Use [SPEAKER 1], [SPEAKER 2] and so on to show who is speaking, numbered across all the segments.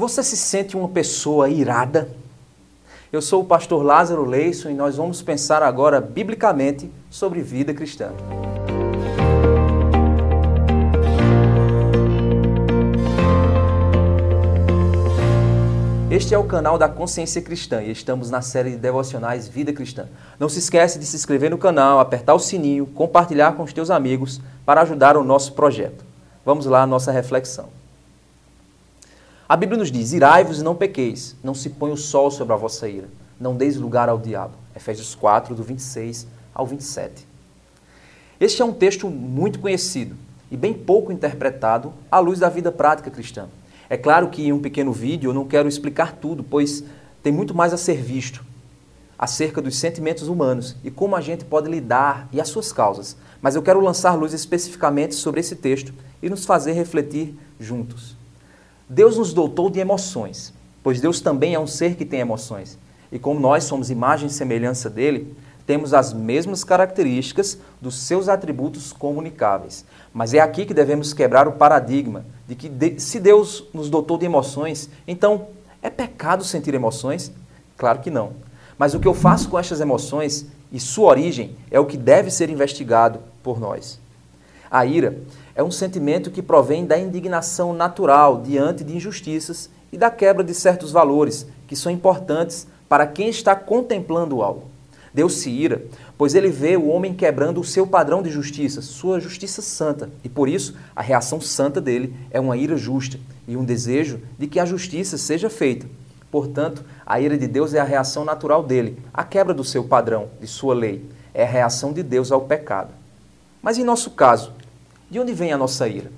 [SPEAKER 1] Você se sente uma pessoa irada? Eu sou o pastor Lázaro Leison e nós vamos pensar agora biblicamente sobre vida cristã. Este é o canal da Consciência Cristã e estamos na série de devocionais Vida Cristã. Não se esquece de se inscrever no canal, apertar o sininho, compartilhar com os teus amigos para ajudar o nosso projeto. Vamos lá à nossa reflexão. A Bíblia nos diz: Irai-vos e não pequeis, não se põe o sol sobre a vossa ira, não deis lugar ao diabo. Efésios 4, do 26 ao 27. Este é um texto muito conhecido e bem pouco interpretado à luz da vida prática cristã. É claro que em um pequeno vídeo eu não quero explicar tudo, pois tem muito mais a ser visto acerca dos sentimentos humanos e como a gente pode lidar e as suas causas. Mas eu quero lançar luz especificamente sobre esse texto e nos fazer refletir juntos. Deus nos dotou de emoções, pois Deus também é um ser que tem emoções. E como nós somos imagem e semelhança dele, temos as mesmas características dos seus atributos comunicáveis. Mas é aqui que devemos quebrar o paradigma de que se Deus nos dotou de emoções, então é pecado sentir emoções? Claro que não. Mas o que eu faço com estas emoções e sua origem é o que deve ser investigado por nós. A ira é um sentimento que provém da indignação natural diante de injustiças e da quebra de certos valores que são importantes para quem está contemplando algo. Deus se ira, pois ele vê o homem quebrando o seu padrão de justiça, sua justiça santa, e por isso a reação santa dele é uma ira justa e um desejo de que a justiça seja feita. Portanto, a ira de Deus é a reação natural dele, a quebra do seu padrão, de sua lei, é a reação de Deus ao pecado. Mas em nosso caso, de onde vem a nossa ira?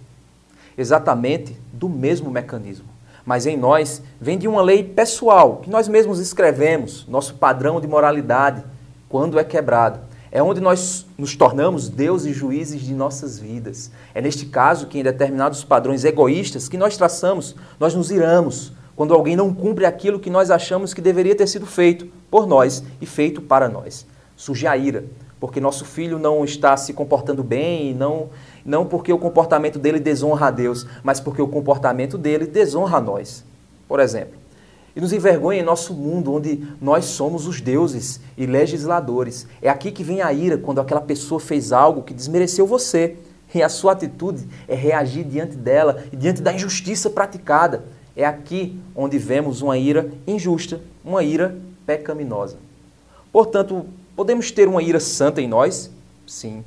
[SPEAKER 1] Exatamente do mesmo mecanismo. Mas em nós vem de uma lei pessoal, que nós mesmos escrevemos, nosso padrão de moralidade, quando é quebrado. É onde nós nos tornamos deuses e juízes de nossas vidas. É neste caso que, em determinados padrões egoístas que nós traçamos, nós nos iramos quando alguém não cumpre aquilo que nós achamos que deveria ter sido feito por nós e feito para nós. Surge a ira, porque nosso filho não está se comportando bem e não não porque o comportamento dele desonra a Deus, mas porque o comportamento dele desonra a nós. Por exemplo, e nos envergonha em nosso mundo onde nós somos os deuses e legisladores. É aqui que vem a ira quando aquela pessoa fez algo que desmereceu você. E a sua atitude é reagir diante dela e diante da injustiça praticada. É aqui onde vemos uma ira injusta, uma ira pecaminosa. Portanto, podemos ter uma ira santa em nós? Sim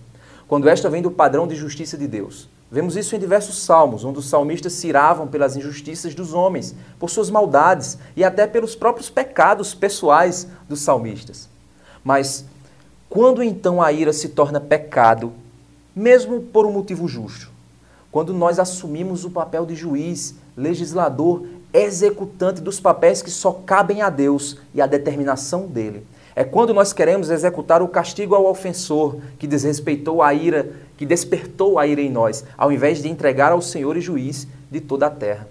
[SPEAKER 1] quando esta vem do padrão de justiça de Deus. Vemos isso em diversos salmos, onde os salmistas se iravam pelas injustiças dos homens, por suas maldades e até pelos próprios pecados pessoais dos salmistas. Mas quando então a ira se torna pecado, mesmo por um motivo justo? Quando nós assumimos o papel de juiz, legislador, executante dos papéis que só cabem a Deus e à determinação dele. É quando nós queremos executar o castigo ao ofensor que desrespeitou a ira, que despertou a ira em nós, ao invés de entregar ao Senhor e juiz de toda a terra.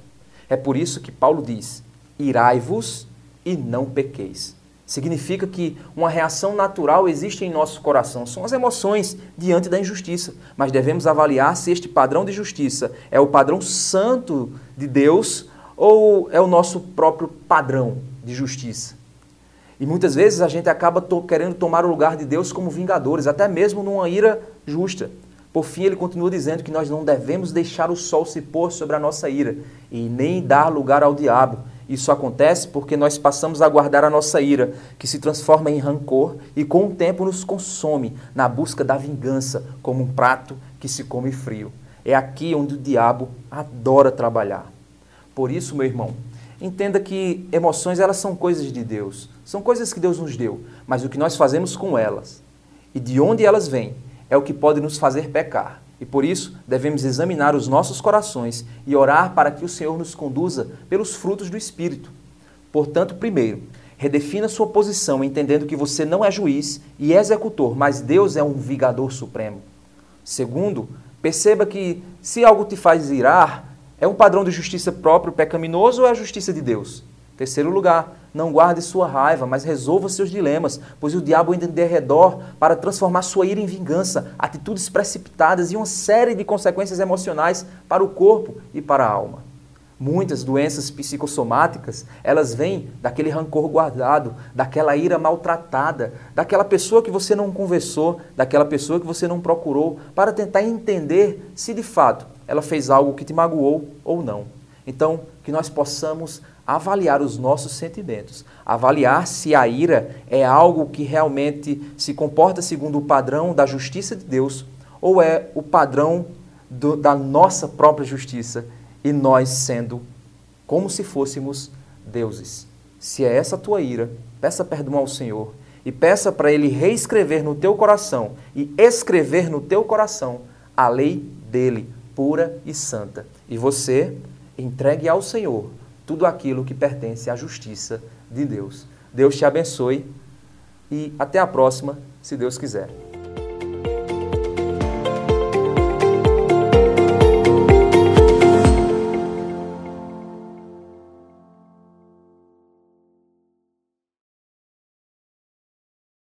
[SPEAKER 1] É por isso que Paulo diz: irai-vos e não pequeis. Significa que uma reação natural existe em nosso coração, são as emoções diante da injustiça, mas devemos avaliar se este padrão de justiça é o padrão santo de Deus ou é o nosso próprio padrão de justiça. E muitas vezes a gente acaba to querendo tomar o lugar de Deus como vingadores, até mesmo numa ira justa. Por fim, ele continua dizendo que nós não devemos deixar o sol se pôr sobre a nossa ira e nem dar lugar ao diabo. Isso acontece porque nós passamos a guardar a nossa ira, que se transforma em rancor e com o tempo nos consome na busca da vingança, como um prato que se come frio. É aqui onde o diabo adora trabalhar. Por isso, meu irmão, entenda que emoções elas são coisas de Deus, são coisas que Deus nos deu, mas o que nós fazemos com elas e de onde elas vêm é o que pode nos fazer pecar. E por isso devemos examinar os nossos corações e orar para que o Senhor nos conduza pelos frutos do Espírito. Portanto, primeiro, redefina sua posição, entendendo que você não é juiz e executor, mas Deus é um vigador supremo. Segundo, perceba que se algo te faz irar, é um padrão de justiça próprio pecaminoso ou é a justiça de Deus? Terceiro lugar, não guarde sua raiva, mas resolva seus dilemas, pois o diabo ainda de redor para transformar sua ira em vingança, atitudes precipitadas e uma série de consequências emocionais para o corpo e para a alma. Muitas doenças psicossomáticas, elas vêm daquele rancor guardado, daquela ira maltratada, daquela pessoa que você não conversou, daquela pessoa que você não procurou, para tentar entender se de fato ela fez algo que te magoou ou não. Então, que nós possamos avaliar os nossos sentimentos, avaliar se a ira é algo que realmente se comporta segundo o padrão da justiça de Deus ou é o padrão do, da nossa própria justiça e nós sendo como se fôssemos deuses. Se é essa a tua ira, peça perdão ao Senhor e peça para Ele reescrever no teu coração e escrever no teu coração a lei dele, pura e santa. E você entregue ao Senhor tudo aquilo que pertence à justiça de Deus. Deus te abençoe e até a próxima, se Deus quiser.